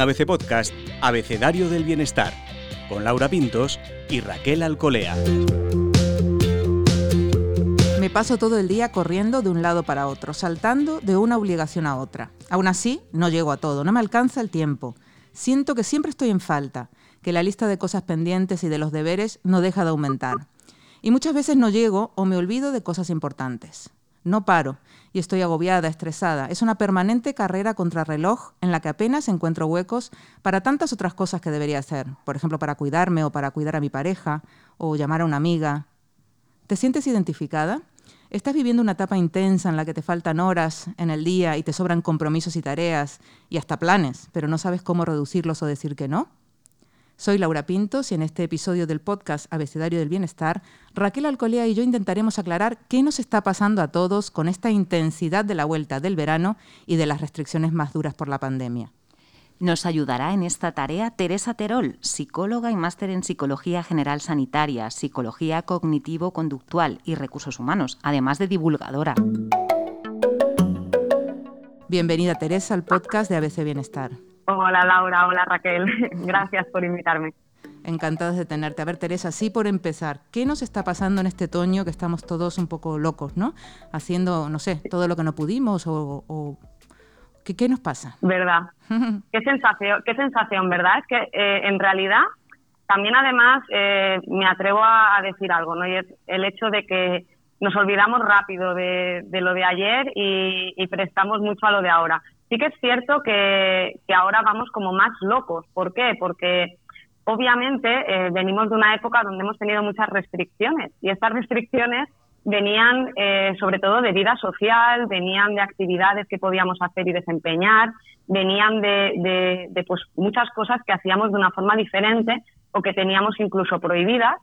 ABC Podcast, Abecedario del Bienestar, con Laura Pintos y Raquel Alcolea. Me paso todo el día corriendo de un lado para otro, saltando de una obligación a otra. Aún así, no llego a todo, no me alcanza el tiempo. Siento que siempre estoy en falta, que la lista de cosas pendientes y de los deberes no deja de aumentar. Y muchas veces no llego o me olvido de cosas importantes. No paro y estoy agobiada, estresada. Es una permanente carrera contra reloj en la que apenas encuentro huecos para tantas otras cosas que debería hacer. Por ejemplo, para cuidarme o para cuidar a mi pareja o llamar a una amiga. ¿Te sientes identificada? ¿Estás viviendo una etapa intensa en la que te faltan horas en el día y te sobran compromisos y tareas y hasta planes, pero no sabes cómo reducirlos o decir que no? Soy Laura Pintos y en este episodio del podcast Abecedario del Bienestar, Raquel Alcolea y yo intentaremos aclarar qué nos está pasando a todos con esta intensidad de la vuelta del verano y de las restricciones más duras por la pandemia. Nos ayudará en esta tarea Teresa Terol, psicóloga y máster en Psicología General Sanitaria, Psicología Cognitivo-Conductual y Recursos Humanos, además de divulgadora. Bienvenida Teresa al podcast de ABC Bienestar. Hola Laura, hola Raquel, gracias por invitarme. Encantados de tenerte. A ver, Teresa, sí por empezar, ¿qué nos está pasando en este otoño que estamos todos un poco locos, ¿no? Haciendo, no sé, todo lo que no pudimos o... ¿qué, nos pasa? Verdad. qué sensación, qué sensación, ¿verdad? Es que eh, en realidad también además eh, me atrevo a, decir algo, ¿no? Y es el hecho de que nos olvidamos rápido de, lo de ayer y prestamos mucho a lo de ahora. Sí que es cierto que, ahora vamos como más locos. ¿Por qué? Porque obviamente eh, venimos de una época donde hemos tenido muchas restricciones y estas restricciones venían eh, sobre todo de vida social, venían de actividades que podíamos hacer y desempeñar, venían de, de, pues muchas cosas que hacíamos de una forma diferente o que teníamos incluso prohibidas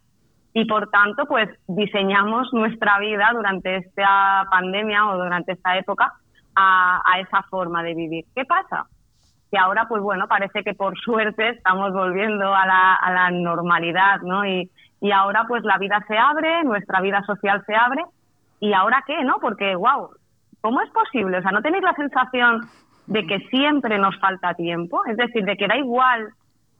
y por tanto pues diseñamos nuestra vida durante esta pandemia o durante esta época a, esa forma de vivir. ¿Qué pasa? Que ahora, pues bueno, parece que por suerte estamos volviendo a la, normalidad, ¿no? Y, y ahora pues la vida se abre, nuestra vida social se abre, y ahora qué, ¿no? Porque, wow, ¿cómo es posible? O sea, ¿no tenéis la sensación de que siempre nos falta tiempo? Es decir, de que da igual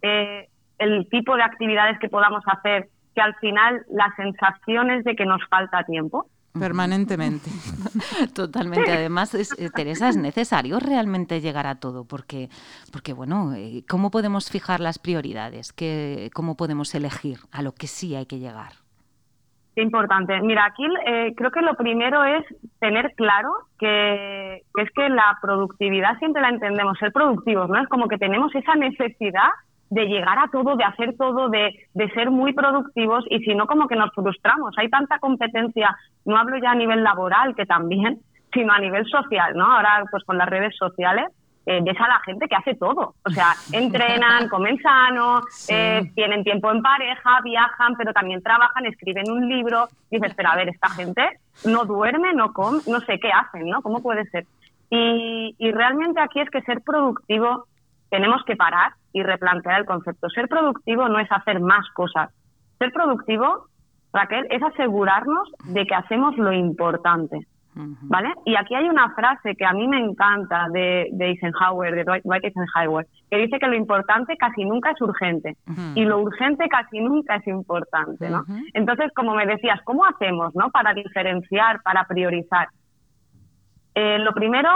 eh, el tipo de actividades que podamos hacer, que al final la sensación es de que nos falta tiempo permanentemente. Totalmente. Además, es, eh, Teresa, es necesario realmente llegar a todo, porque, porque bueno, eh, ¿cómo podemos fijar las prioridades? ¿Qué, ¿Cómo podemos elegir a lo que sí hay que llegar? Qué importante. Mira, aquí eh, creo que lo primero es tener claro que, que, es que la productividad siempre la entendemos, ser productivos, ¿no? Es como que tenemos esa necesidad de llegar a todo, de hacer todo, de, de ser muy productivos y si no como que nos frustramos. Hay tanta competencia, no hablo ya a nivel laboral, que también, sino a nivel social, ¿no? Ahora pues con las redes sociales eh, ves a la gente que hace todo. O sea, entrenan, comen sano, eh, tienen tiempo en pareja, viajan, pero también trabajan, escriben un libro. Y dices, pero a ver, esta gente no duerme, no come, no sé qué hacen, ¿no? ¿Cómo puede ser? Y, y realmente aquí es que ser productivo tenemos que parar y replantear el concepto. Ser productivo no es hacer más cosas. Ser productivo, Raquel, es asegurarnos de que hacemos lo importante. ¿Vale? Y aquí hay una frase que a mí me encanta de, de Eisenhower, de Dwight Eisenhower, que dice que lo importante casi nunca es urgente y lo urgente casi nunca es importante, ¿no? Entonces, como me decías, ¿cómo hacemos, no? Para diferenciar, para priorizar. Eh, lo primero,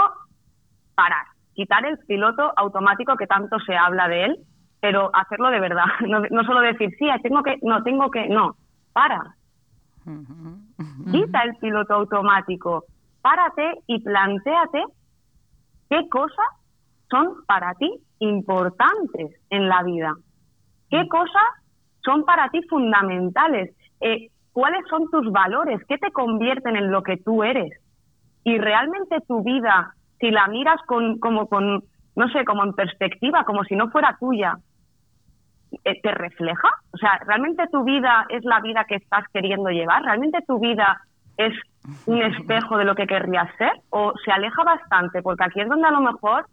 parar quitar el piloto automático que tanto se habla de él, pero hacerlo de verdad, no, solo decir, sí, tengo que, no, tengo que, no, para. Quita el piloto automático, párate y planteate qué cosas son para ti importantes en la vida, qué cosas son para ti fundamentales, eh, cuáles son tus valores, qué te convierten en lo que tú eres. Y realmente tu vida si la miras con, como con, no sé, como en perspectiva, como si no fuera tuya, eh, ¿te refleja? O sea, ¿realmente tu vida es la vida que estás queriendo llevar? ¿Realmente tu vida es un espejo de lo que querrías ser? ¿O se aleja bastante? Porque aquí es donde a lo mejor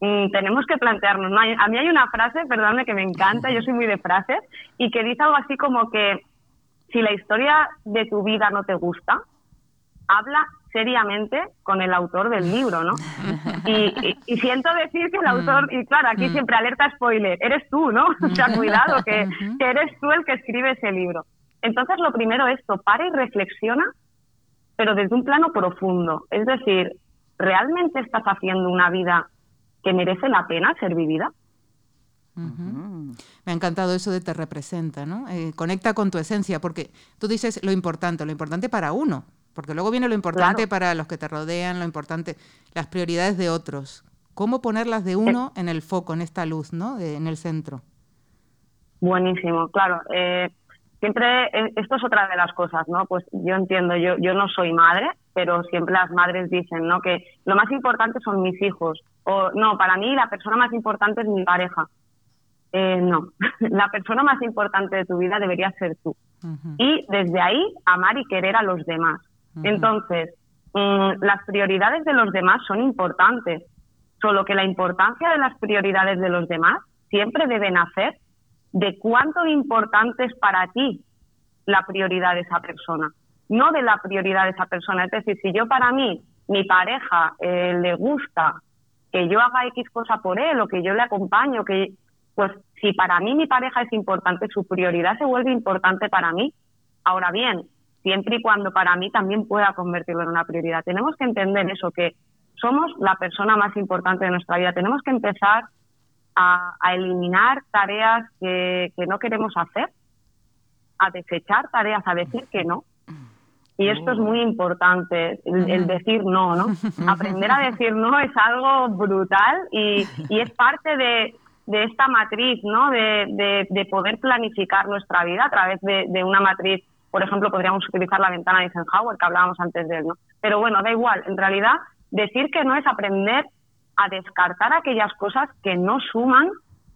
mm, tenemos que plantearnos. A mí hay una frase, perdóname, que me encanta, yo soy muy de frases, y que dice algo así como que si la historia de tu vida no te gusta, habla seriamente con el autor del libro, ¿no? Y, siento decir que el autor, y claro, aquí mm. siempre alerta spoiler, eres tú, ¿no? O sea, cuidado, que, que eres tú el que escribe ese libro. Entonces, lo primero es topar y reflexiona, pero desde un plano profundo. Es decir, ¿realmente estás haciendo una vida que merece la pena ser vivida? Me ha encantado eso de te representa, ¿no? Eh, conecta con tu esencia, porque tú dices lo importante, lo importante para uno, porque luego viene lo importante para los que te rodean, lo importante, las prioridades de otros. ¿Cómo ponerlas de uno en el foco, en esta luz, ¿no? en el centro. Buenísimo, claro. Eh, siempre, eh, esto es otra de las cosas, ¿no? Pues yo entiendo, yo, yo no soy madre, pero siempre las madres dicen, ¿no? Que lo más importante son mis hijos. O no, para mí la persona más importante es mi pareja. Eh, no, la persona más importante de tu vida debería ser tú. Y desde ahí amar y querer a los demás. Entonces, mm, las prioridades de los demás son importantes, solo que la importancia de las prioridades de los demás siempre debe nacer de cuánto importante es para ti la prioridad de esa persona, no de la prioridad de esa persona. Es decir, si yo para mí, mi pareja eh, le gusta que yo haga X cosa por él o que yo le acompaño, que pues si para mí mi pareja es importante, su prioridad se vuelve importante para mí. Ahora bien, siempre y cuando para mí también pueda convertirlo en una prioridad. Tenemos que entender eso, que somos la persona más importante de nuestra vida. Tenemos que empezar a, eliminar tareas que, no queremos hacer, a desechar tareas, a decir que no. Y esto es muy importante, el, decir no, ¿no? Aprender a decir no es algo brutal y, es parte de, esta matriz, ¿no? De, poder planificar nuestra vida a través de, una matriz por ejemplo, podríamos utilizar la ventana de Eisenhower que hablábamos antes de él, ¿no? Pero bueno, da igual, en realidad decir que no es aprender a descartar aquellas cosas que no suman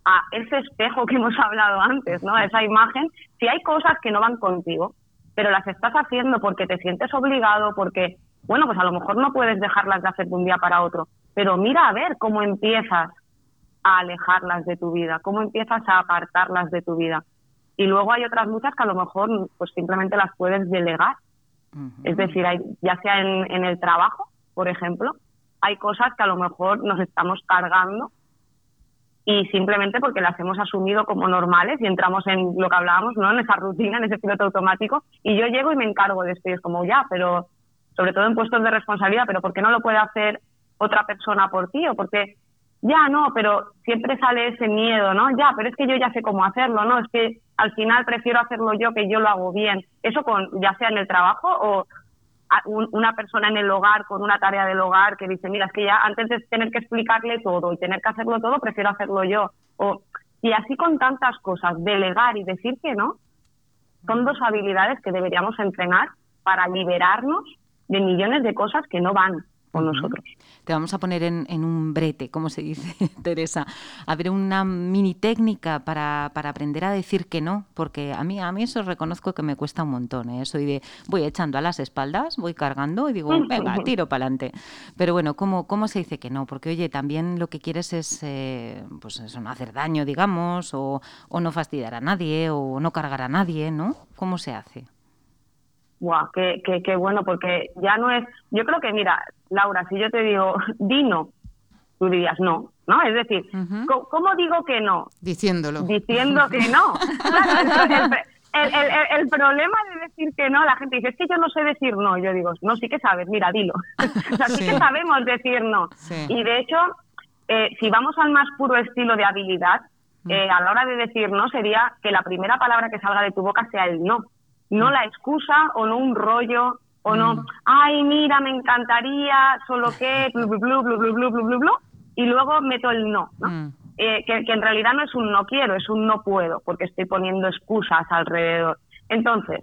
a ese espejo que hemos hablado antes, ¿no? A esa imagen. Si hay cosas que no van contigo, pero las estás haciendo porque te sientes obligado, porque, bueno, pues a lo mejor no puedes dejarlas de hacer de un día para otro, pero mira a ver cómo empiezas a alejarlas de tu vida, cómo empiezas a apartarlas de tu vida. Y luego hay otras muchas que a lo mejor pues simplemente las puedes delegar. Es decir, hay, ya sea en, en, el trabajo, por ejemplo, hay cosas que a lo mejor nos estamos cargando y simplemente porque las hemos asumido como normales y entramos en lo que hablábamos, ¿no? En esa rutina, en ese piloto automático y yo llego y me encargo de esto y es como ya, pero sobre todo en puestos de responsabilidad, pero ¿por qué no lo puede hacer otra persona por ti o porque ya no, pero siempre sale ese miedo, ¿no? Ya, pero es que yo ya sé cómo hacerlo, ¿no? Es que al final prefiero hacerlo yo que yo lo hago bien. Eso con ya sea en el trabajo o una persona en el hogar con una tarea del hogar que dice, mira, es que ya antes de tener que explicarle todo y tener que hacerlo todo, prefiero hacerlo yo. O, y así con tantas cosas, delegar y decir que no, son dos habilidades que deberíamos entrenar para liberarnos de millones de cosas que no van nosotros. Te vamos a poner en, un brete, como se dice, Teresa. A ver, una mini técnica para, aprender a decir que no, porque a mí, a mí eso reconozco que me cuesta un montón. ¿eh? Soy de, voy echando a las espaldas, voy cargando y digo, venga, tiro para adelante. Pero bueno, ¿cómo, ¿cómo se dice que no? Porque, oye, también lo que quieres es, eh, pues eso, no hacer daño, digamos, o, o no fastidiar a nadie, o no cargar a nadie, ¿no? ¿Cómo se hace? Guau, qué, qué, bueno, porque ya no es. Yo creo que, mira, Laura, si yo te digo, dino, tú dirías no, ¿no? Es decir, ¿cómo, digo que no? Diciéndolo. Diciendo que no. el, el, el, problema de decir que no, la gente dice, es que yo no sé decir no. Yo digo, no, sí que sabes, mira, dilo. o sea, sí, que sabemos decir no. Y de hecho, eh, si vamos al más puro estilo de habilidad, eh, a la hora de decir no, sería que la primera palabra que salga de tu boca sea el no no la excusa o no un rollo o no, mm. ay, mira, me encantaría, solo que, blu, blu, blu, blu, blu, blu, blu, y luego meto el no, ¿no? Mm. Eh, que, en realidad no es un no quiero, es un no puedo, porque estoy poniendo excusas alrededor. Entonces,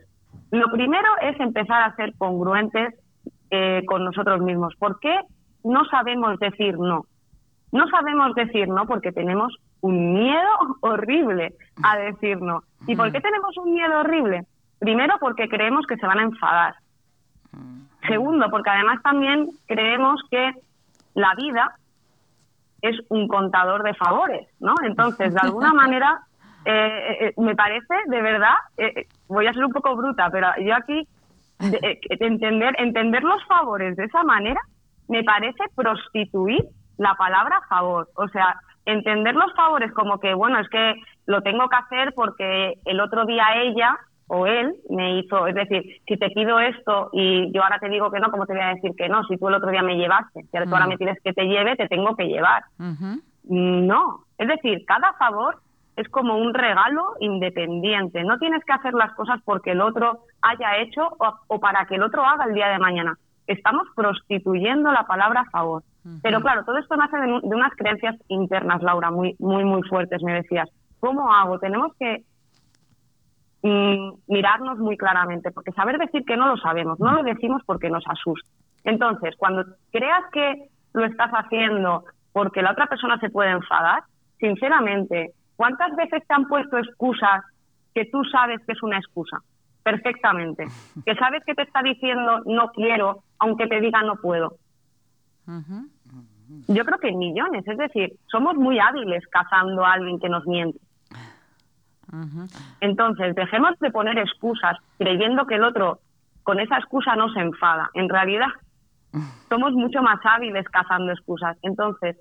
lo primero es empezar a ser congruentes eh, con nosotros mismos. ¿Por qué no sabemos decir no? No sabemos decir no porque tenemos un miedo horrible a decir no. ¿Y por qué tenemos un miedo horrible? Primero, porque creemos que se van a enfadar. Mm. Segundo, porque además también creemos que la vida es un contador de favores, ¿no? Entonces, de alguna manera, eh, eh, me parece, de verdad, eh, voy a ser un poco bruta, pero yo aquí eh, entender, entender los favores de esa manera me parece prostituir la palabra favor. O sea, entender los favores como que, bueno, es que lo tengo que hacer porque el otro día ella o él me hizo, es decir, si te pido esto y yo ahora te digo que no, ¿cómo te voy a decir que no? Si tú el otro día me llevaste, si ahora mm. me tienes que te lleve, te tengo que llevar. No, es decir, cada favor es como un regalo independiente. No tienes que hacer las cosas porque el otro haya hecho o, para que el otro haga el día de mañana. Estamos prostituyendo la palabra favor. Pero claro, todo esto nace de, de, unas creencias internas, Laura, muy, muy, muy fuertes, me decías. ¿Cómo hago? Tenemos que mm, mirarnos muy claramente, porque saber decir que no lo sabemos, no lo decimos porque nos asusta. Entonces, cuando creas que lo estás haciendo porque la otra persona se puede enfadar, sinceramente, ¿cuántas veces te han puesto excusas que tú sabes que es una excusa? Perfectamente. Que sabes que te está diciendo no quiero, aunque te diga no puedo. Yo creo que en millones, es decir, somos muy hábiles cazando a alguien que nos miente. Entonces, dejemos de poner excusas creyendo que el otro con esa excusa no se enfada. En realidad, somos mucho más hábiles cazando excusas. Entonces,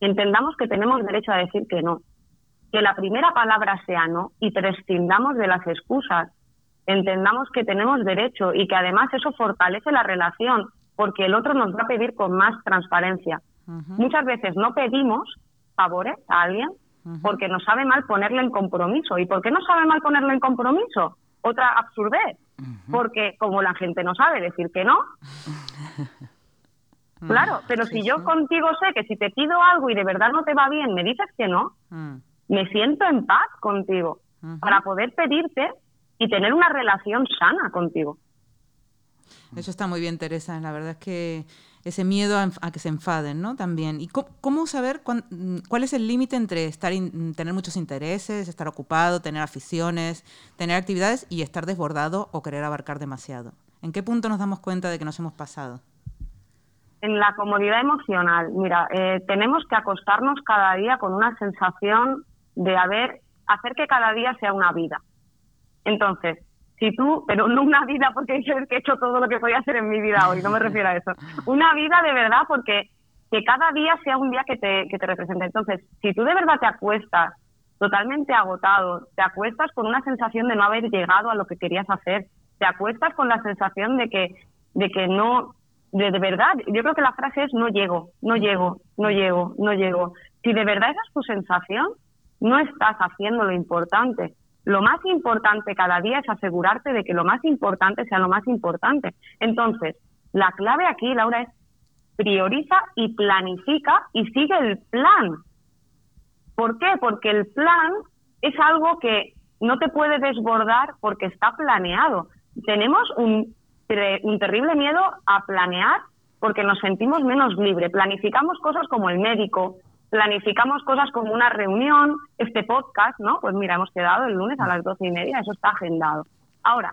entendamos que tenemos derecho a decir que no. Que la primera palabra sea no y prescindamos de las excusas. Entendamos que tenemos derecho y que además eso fortalece la relación porque el otro nos va a pedir con más transparencia. Muchas veces no pedimos favores a alguien porque nos sabe mal ponerle en compromiso. ¿Y por qué no sabe mal ponerle en compromiso? Otra absurdez. Porque como la gente no sabe decir que no. claro, pero si yo contigo sé que si te pido algo y de verdad no te va bien, me dices que no, mm. me siento en paz contigo para poder pedirte y tener una relación sana contigo. Eso está muy bien, Teresa. La verdad es que ese miedo a, que se enfaden, ¿no? También. ¿Y cómo, saber mm, cuál es el límite entre estar tener muchos intereses, estar ocupado, tener aficiones, tener actividades y estar desbordado o querer abarcar demasiado? ¿En qué punto nos damos cuenta de que nos hemos pasado? En la comodidad emocional. Mira, eh, tenemos que acostarnos cada día con una sensación de haber, hacer que cada día sea una vida. Entonces, si tú, pero no una vida porque que he hecho todo lo que podía hacer en mi vida hoy, no me refiero a eso. Una vida de verdad porque que cada día sea un día que te, que te represente. Entonces, si tú de verdad te acuestas totalmente agotado, te acuestas con una sensación de no haber llegado a lo que querías hacer, te acuestas con la sensación de que, de que no, de, de verdad, yo creo que la frase es no llego, no llego, no llego, no llego. Si de verdad esa es tu sensación, no estás haciendo lo importante. Lo más importante cada día es asegurarte de que lo más importante sea lo más importante. Entonces, la clave aquí, Laura, es prioriza y planifica y sigue el plan. ¿Por qué? Porque el plan es algo que no te puede desbordar porque está planeado. Tenemos un, un terrible miedo a planear porque nos sentimos menos libres. Planificamos cosas como el médico, planificamos cosas como una reunión, este podcast, ¿no? Pues mira, hemos quedado el lunes a las doce y media, eso está agendado. Ahora,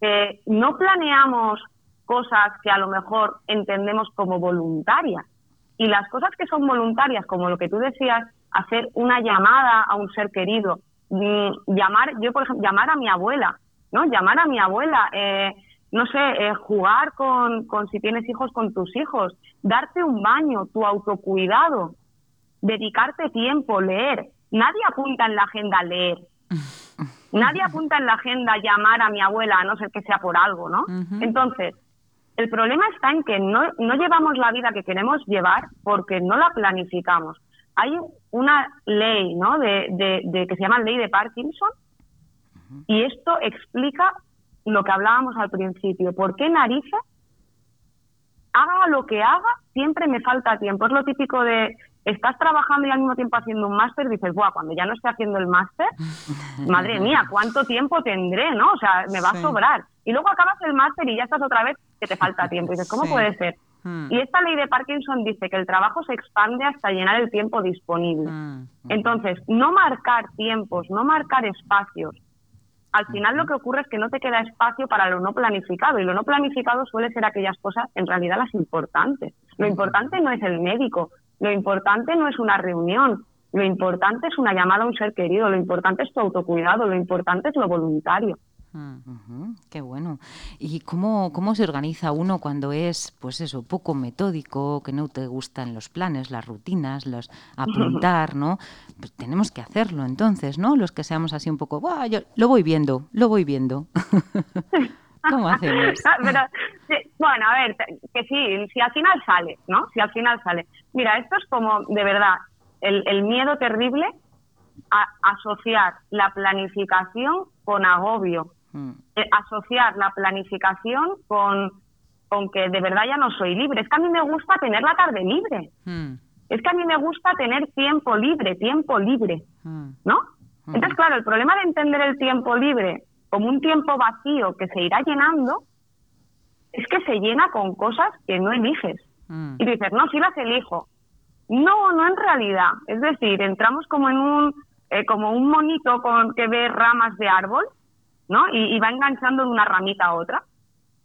eh, no planeamos cosas que a lo mejor entendemos como voluntarias. Y las cosas que son voluntarias, como lo que tú decías, hacer una llamada a un ser querido, mm, llamar, yo por ejemplo, llamar a mi abuela, ¿no? Llamar a mi abuela, eh, no sé, eh, jugar con, con si tienes hijos con tus hijos, darte un baño, tu autocuidado, dedicarte tiempo, leer. Nadie apunta en la agenda leer. Nadie apunta en la agenda llamar a mi abuela, a no ser que sea por algo, ¿no? Entonces, el problema está en que no, no llevamos la vida que queremos llevar porque no la planificamos. Hay una ley, ¿no? De, de, que se llama ley de Parkinson y esto explica lo que hablábamos al principio. ¿Por qué narices? Haga lo que haga, siempre me falta tiempo. Es lo típico de estás trabajando y al mismo tiempo haciendo un máster, dices, Buah, cuando ya no esté haciendo el máster, madre mía, ¿cuánto tiempo tendré? ¿no? O sea, me va a sobrar. Y luego acabas el máster y ya estás otra vez que te falta tiempo. Y dices, ¿cómo puede ser? Hmm. Y esta ley de Parkinson dice que el trabajo se expande hasta llenar el tiempo disponible. Hmm. Entonces, no marcar tiempos, no marcar espacios. Al final lo que ocurre es que no te queda espacio para lo no planificado y lo no planificado suele ser aquellas cosas en realidad las importantes. Lo importante no es el médico, lo importante no es una reunión, lo importante es una llamada a un ser querido, lo importante es tu autocuidado, lo importante es lo voluntario. Qué bueno. ¿Y cómo, cómo se organiza uno cuando es, pues eso, poco metódico, que no te gustan los planes, las rutinas, los apuntar, ¿no? Pues tenemos que hacerlo entonces, ¿no? Los que seamos así un poco, yo lo voy viendo, lo voy viendo. ¿Cómo hacemos? Ah, bueno, a ver, que sí, si al final sale, ¿no? Si al final sale. Mira, esto es como, de verdad, el, el miedo terrible a asociar la planificación con agobio, mm. eh, asociar la planificación con, con que de verdad ya no soy libre. Es que a mí me gusta tener la tarde libre. Mm. Es que a mí me gusta tener tiempo libre, tiempo libre, mm. ¿no? Entonces, claro, el problema de entender el tiempo libre como un tiempo vacío que se irá llenando es que se llena con cosas que no eliges. Y dices, no, sí las elijo. No, no en realidad. Es decir, entramos como en un eh, como un monito con que ve ramas de árbol, ¿no? Y, va enganchando de una ramita a otra.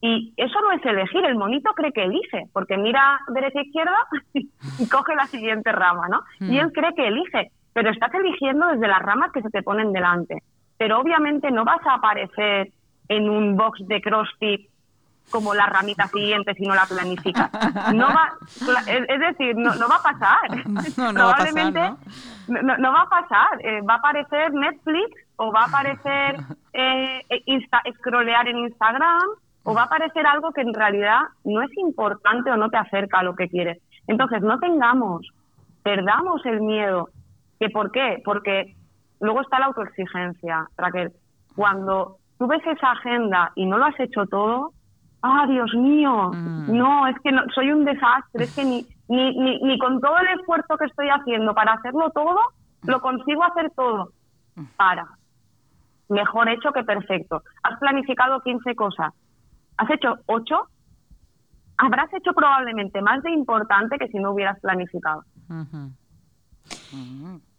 Y eso no es elegir, el monito cree que elige, porque mira derecha e izquierda y coge la siguiente rama, ¿no? Y mm. él cree que elige, pero estás eligiendo desde las ramas que se te ponen delante. Pero obviamente no vas a aparecer en un box de CrossFit como la ramita siguiente si no la planificas. No va, es decir, no, va a pasar. Probablemente no, va a pasar. Eh, va a aparecer Netflix o va a aparecer eh, Insta, scrollear en Instagram o va a aparecer algo que en realidad no es importante o no te acerca a lo que quieres. Entonces, no tengamos, perdamos el miedo. ¿Que ¿Por qué? Porque luego está la autoexigencia, Raquel. Cuando tú ves esa agenda y no lo has hecho todo, ah, Dios mío, mm. no, es que no, soy un desastre, es que ni, ni, ni, con todo el esfuerzo que estoy haciendo para hacerlo todo, lo consigo hacer todo. Para. Mejor hecho que perfecto. Has planificado 15 cosas. ¿Has hecho 8? Habrás hecho probablemente más de importante que si no hubieras planificado.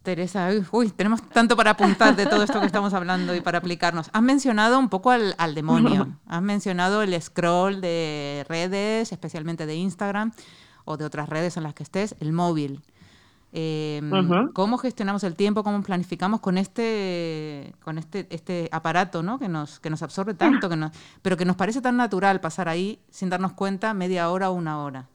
Teresa, uy, tenemos tanto para apuntar de todo esto que estamos hablando y para aplicarnos. Has mencionado un poco al, demonio, has mencionado el scroll de redes, especialmente de Instagram o de otras redes en las que estés, el móvil. Em, ¿Cómo gestionamos el tiempo? ¿Cómo planificamos con este, con este, este aparato ¿no? que, nos, que nos absorbe tanto, que nos, pero que nos parece tan natural pasar ahí sin darnos cuenta media hora o una hora?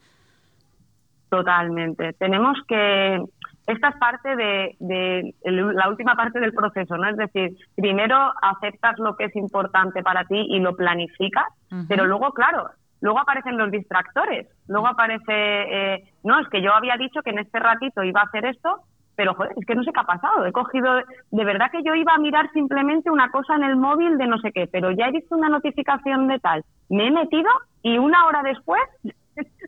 Totalmente. Tenemos que esta es parte de, la última parte del proceso, ¿no? Es decir, primero aceptas lo que es importante para ti y lo planificas, pero luego, claro, luego aparecen los distractores, luego aparece, eh, no, es que yo había dicho que en este ratito iba a hacer esto, pero joder, es que no sé qué ha pasado, he cogido, de verdad que yo iba a mirar simplemente una cosa en el móvil de no sé qué, pero ya he visto una notificación de tal, me he metido y una hora después,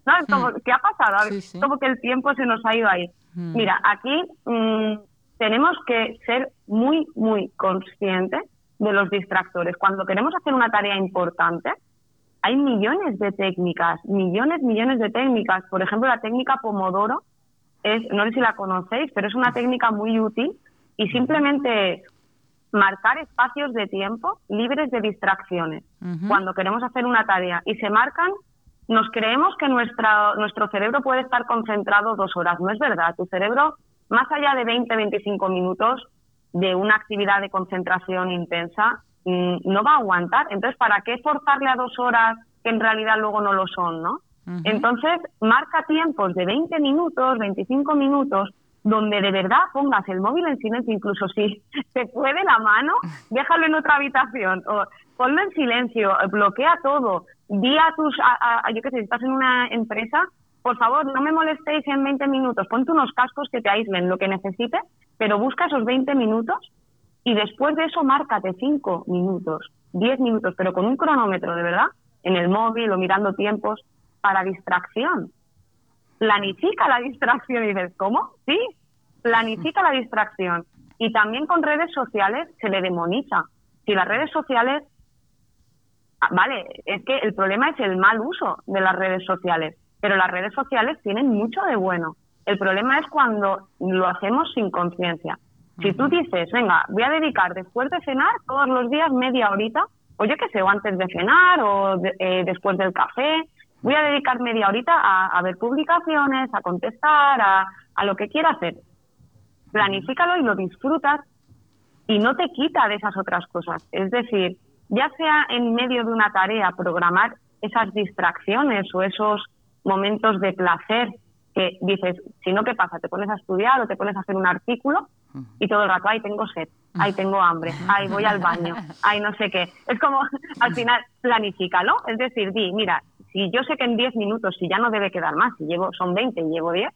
¿no? como, ¿qué ha pasado? Como que el tiempo se nos ha ido ahí. Mm. Mira, aquí mm, tenemos que ser muy, muy conscientes de los distractores. Cuando queremos hacer una tarea importante, hay millones de técnicas, millones, millones de técnicas. Por ejemplo, la técnica Pomodoro, es, no sé si la conocéis, pero es una técnica muy útil y simplemente marcar espacios de tiempo libres de distracciones cuando queremos hacer una tarea y se marcan nos creemos que nuestra, nuestro cerebro puede estar concentrado dos horas. No es verdad. Tu cerebro, más allá de 20, 25 minutos de una actividad de concentración intensa, mm, no va a aguantar. Entonces, ¿para qué forzarle a dos horas que en realidad luego no lo son, no? Entonces, marca tiempos de 20 minutos, 25 minutos, donde de verdad pongas el móvil en silencio, incluso si te puede la mano, déjalo en otra habitación o ponlo en silencio, bloquea todo, di a tus, a, yo qué sé, si estás en una empresa, por favor, no me molestéis en 20 minutos, ponte unos cascos que te aíslen lo que necesites, pero busca esos 20 minutos y después de eso márcate 5 minutos, 10 minutos, pero con un cronómetro, de verdad, en el móvil o mirando tiempos para distracción. Planifica la distracción y dices, ¿cómo? Sí, planifica la distracción. Y también con redes sociales se le demoniza. Si las redes sociales vale, es que el problema es el mal uso de las redes sociales, pero las redes sociales tienen mucho de bueno. El problema es cuando lo hacemos sin conciencia. Si tú dices, venga, voy a dedicar después de cenar todos los días media horita, o yo qué sé, o antes de cenar o eh, después del café, voy a dedicar media horita a, ver publicaciones, a contestar, a, a lo que quiera hacer. Planifícalo y lo disfrutas y no te quita de esas otras cosas. Es decir, ya sea en medio de una tarea, programar esas distracciones o esos momentos de placer que dices, si no, ¿qué pasa? Te pones a estudiar o te pones a hacer un artículo y todo el rato, ay, tengo sed, ay, tengo hambre, ay, voy al baño, ay, no sé qué. Es como, al final, planifícalo. Es decir, di, mira, si yo sé que en 10 minutos, si ya no debe quedar más, si llevo, son 20 y llevo 10,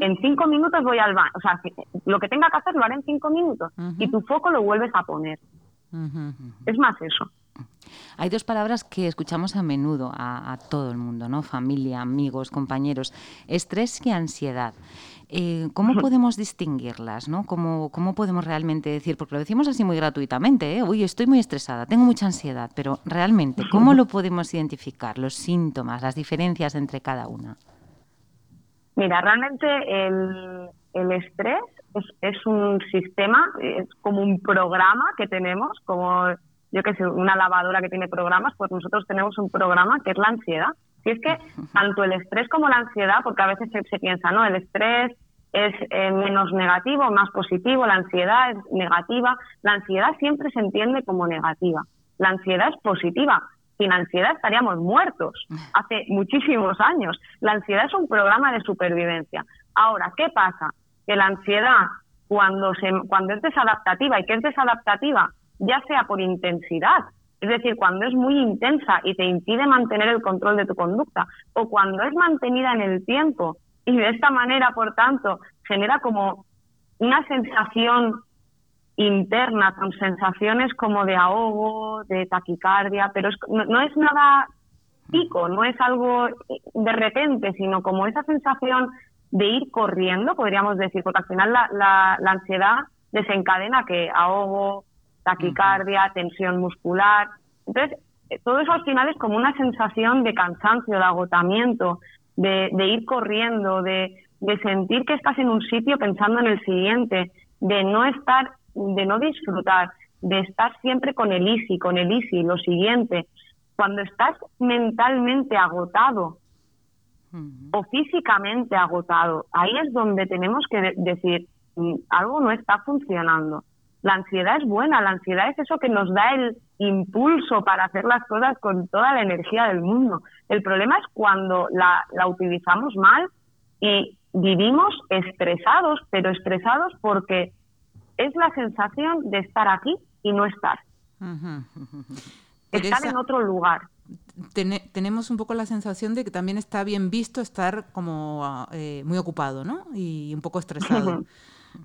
en 5 minutos voy al baño. O sea, lo que tenga que hacer lo haré en 5 minutos y tu foco lo vuelves a poner. Es más eso. Hay dos palabras que escuchamos a menudo a, todo el mundo, ¿no? Familia, amigos, compañeros. Estrés y ansiedad. Eh, ¿Cómo podemos distinguirlas? ¿no? ¿Cómo, ¿Cómo, podemos realmente decir? Porque lo decimos así muy gratuitamente, ¿eh? Uy, estoy muy estresada, tengo mucha ansiedad, pero realmente, ¿cómo lo podemos identificar? Los síntomas, las diferencias entre cada una. Mira, realmente el, el estrés es, es, un sistema, es como un programa que tenemos, como yo que sé, una lavadora que tiene programas, pues nosotros tenemos un programa que es la ansiedad. Si es que tanto el estrés como la ansiedad, porque a veces se, piensa, ¿no? El estrés es eh, menos negativo, más positivo, la ansiedad es negativa. La ansiedad siempre se entiende como negativa. La ansiedad es positiva. Sin ansiedad estaríamos muertos hace muchísimos años. La ansiedad es un programa de supervivencia. Ahora, ¿qué pasa? Que la ansiedad, cuando, se, cuando es desadaptativa, ¿y qué es desadaptativa? ya sea por intensidad, es decir, cuando es muy intensa y te impide mantener el control de tu conducta, o cuando es mantenida en el tiempo y de esta manera, por tanto, genera como una sensación interna, con sensaciones como de ahogo, de taquicardia, pero no, es nada pico, no es algo de repente, sino como esa sensación de ir corriendo, podríamos decir, porque al final la, la, la ansiedad desencadena que ahogo, taquicardia, tensión muscular. Entonces, eh, todo eso al final es como una sensación de cansancio, de agotamiento, de, ir corriendo, de, sentir que estás en un sitio pensando en el siguiente, de no estar, de no disfrutar, de estar siempre con el easy, con el easy, lo siguiente. Cuando estás mentalmente agotado o físicamente agotado, ahí es donde tenemos que decir, mm, algo no está funcionando. La ansiedad es buena, la ansiedad es eso que nos da el impulso para hacer las cosas con toda la energía del mundo. El problema es cuando la, utilizamos mal y vivimos estresados, pero estresados porque es la sensación de estar aquí y no estar. Estar en otro lugar. Tenemos un poco la sensación de que también está bien visto estar como eh, muy ocupado, ¿no? Y un poco estresado.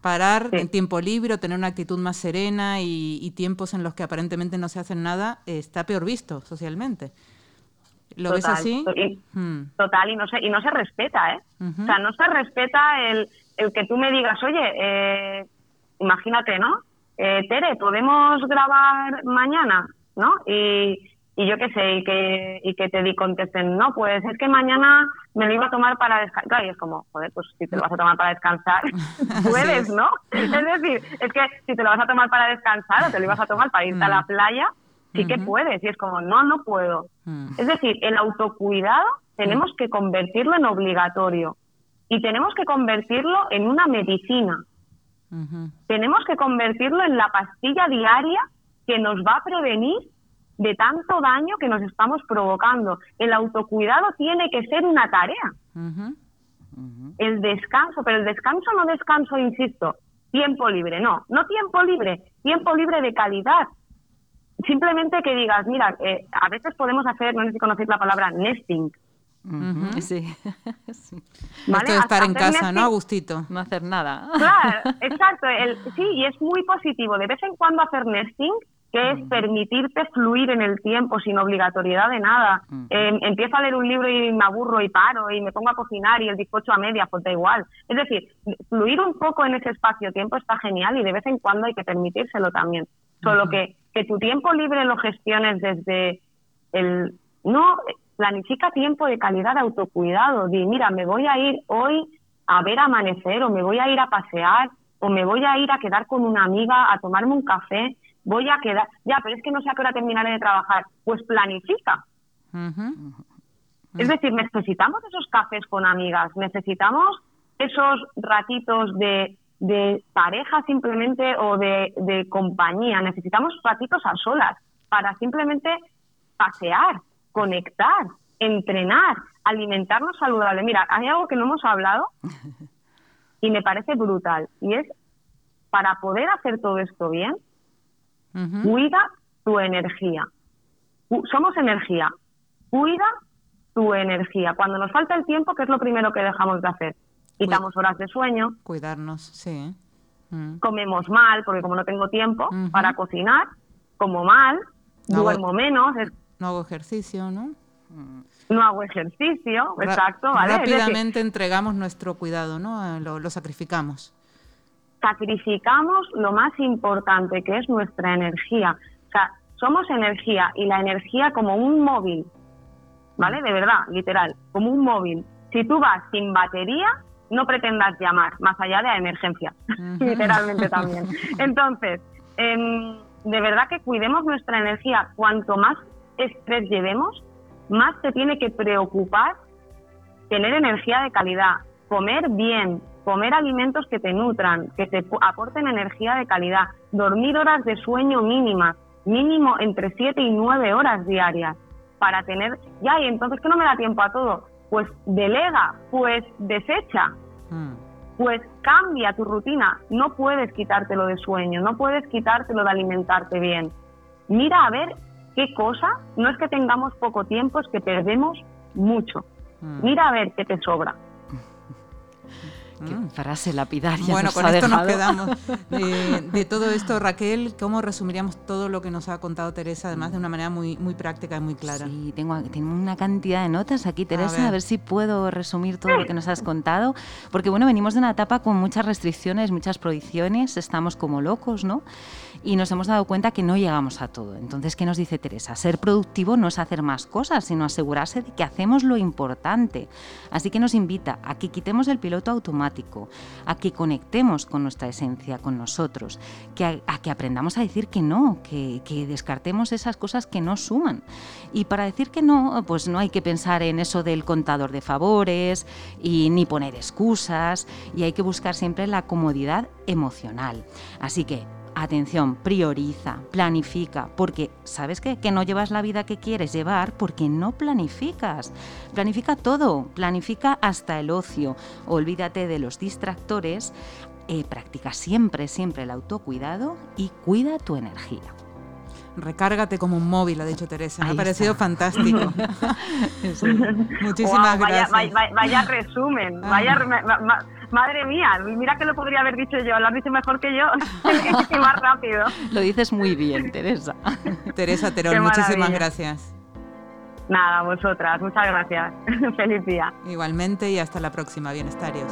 Parar en tiempo libre o tener una actitud más serena y, tiempos en los que aparentemente no se hace nada está peor visto socialmente. ¿Lo ves así? Hmm. Total, y no se, y no se respeta, ¿eh? O sea, no se respeta el, el que tú me digas, oye, eh, imagínate, ¿no? Eh, Tere, ¿podemos grabar mañana? ¿No? Y, y yo qué sé, y que, y que te contesten, no, pues es que mañana me lo iba a tomar para descansar. Y es como, joder, pues si te lo vas a tomar para descansar, puedes, ¿no? Es decir, es que si te lo vas a tomar para descansar o te lo ibas a tomar para irte a la mm. playa, sí que puedes. Y es como, no, no puedo. Mm. Es decir, el autocuidado tenemos que convertirlo en obligatorio y tenemos que convertirlo en una medicina. Tenemos que convertirlo en la pastilla diaria que nos va a prevenir de tanto daño que nos estamos provocando. El autocuidado tiene que ser una tarea. El descanso, pero el descanso no descanso, insisto, tiempo libre, no, no tiempo libre, tiempo libre de calidad. Simplemente que digas, mira, eh, a veces podemos hacer, no sé si conocéis la palabra nesting. Sí. ¿Vale? estar en casa, ¿no, Agustito? No hacer nada. Claro, exacto. El, sí, y es muy positivo. De vez en cuando hacer nesting que es permitirte fluir en el tiempo sin obligatoriedad de nada. Em, empiezo a leer un libro y me aburro y paro y me pongo a cocinar y el bizcocho a media, pues da igual. Es decir, fluir un poco en ese espacio-tiempo está genial y de vez en cuando hay que permitírselo también. Solo que, que tu tiempo libre lo gestiones desde el... No, planifica tiempo de calidad de autocuidado. Di, mira, me voy a ir hoy a ver amanecer o me voy a ir a pasear o me voy a ir a quedar con una amiga a tomarme un café voy a quedar, ya, pero es que no sé a qué hora terminaré de trabajar, pues planifica. Es decir, necesitamos esos cafés con amigas, necesitamos esos ratitos de, de pareja simplemente o de, de compañía, necesitamos ratitos a solas para simplemente pasear, conectar, entrenar, alimentarnos saludable. Mira, hay algo que no hemos hablado y me parece brutal y es para poder hacer todo esto bien, cuida tu energía. Somos energía. Cuida tu energía. Cuando nos falta el tiempo, ¿qué es lo primero que dejamos de hacer? Quitamos horas de sueño. Cuidarnos, sí. Mm. Comemos mal, porque como no tengo tiempo para cocinar, como mal, duermo menos. No hago ejercicio, ¿no? No hago ejercicio, exacto, ¿vale? Rápidamente entregamos nuestro cuidado, ¿no? lo sacrificamos. Sacrificamos lo más importante, que es nuestra energía. O sea, somos energía y la energía como un móvil, ¿vale? De verdad, literal, como un móvil. Si tú vas sin batería, no pretendas llamar, más allá de la emergencia, literalmente también. Entonces, em, de verdad que cuidemos nuestra energía. Cuanto más estrés llevemos, más te tiene que preocupar tener energía de calidad, comer bien, comer alimentos que te nutran, que te aporten energía de calidad, dormir horas de sueño mínimas, mínimo entre 7 y 9 horas diarias para tener, ya, y entonces que no me da tiempo a todo, pues delega, pues desecha, mm. pues cambia tu rutina, no puedes quitártelo de sueño, no puedes quitártelo de alimentarte bien. Mira a ver qué cosa, no es que tengamos poco tiempo, es que perdemos mucho. Mm. Mira a ver qué te sobra. Qué mm. frase lapidaria. Bueno, con esto nos quedamos. De, todo esto, Raquel, ¿cómo resumiríamos todo lo que nos ha contado Teresa, además de una manera muy, muy práctica y muy clara? Sí, tengo, tengo una cantidad de notas aquí, Teresa, a ver. si puedo resumir todo lo que nos has contado. Porque, bueno, venimos de una etapa con muchas restricciones, muchas prohibiciones, estamos como locos, ¿no? y nos hemos dado cuenta que no llegamos a todo. Entonces, ¿qué nos dice Teresa? Ser productivo no es hacer más cosas, sino asegurarse de que hacemos lo importante. Así que nos invita a que quitemos el piloto automático, a que conectemos con nuestra esencia, con nosotros, que a, que aprendamos a decir que no, que, que descartemos esas cosas que no suman. Y para decir que no, pues no hay que pensar en eso del contador de favores y ni poner excusas y hay que buscar siempre la comodidad emocional. Así que atención, prioriza, planifica, porque ¿sabes qué? Que no llevas la vida que quieres llevar porque no planificas. Planifica todo, planifica hasta el ocio, olvídate de los distractores, eh, practica siempre, siempre el autocuidado y cuida tu energía. Recárgate como un móvil, ha dicho Teresa. Me ha parecido fantástico. Muchísimas gracias. Vaya, resumen, vaya, Madre mía, mira que lo podría haber dicho yo, lo has dicho mejor que yo y más rápido. Lo dices muy bien, Teresa. Teresa Terol, muchísimas gracias. Nada, vosotras, muchas gracias. Feliz día. Igualmente y hasta la próxima, bienestarios.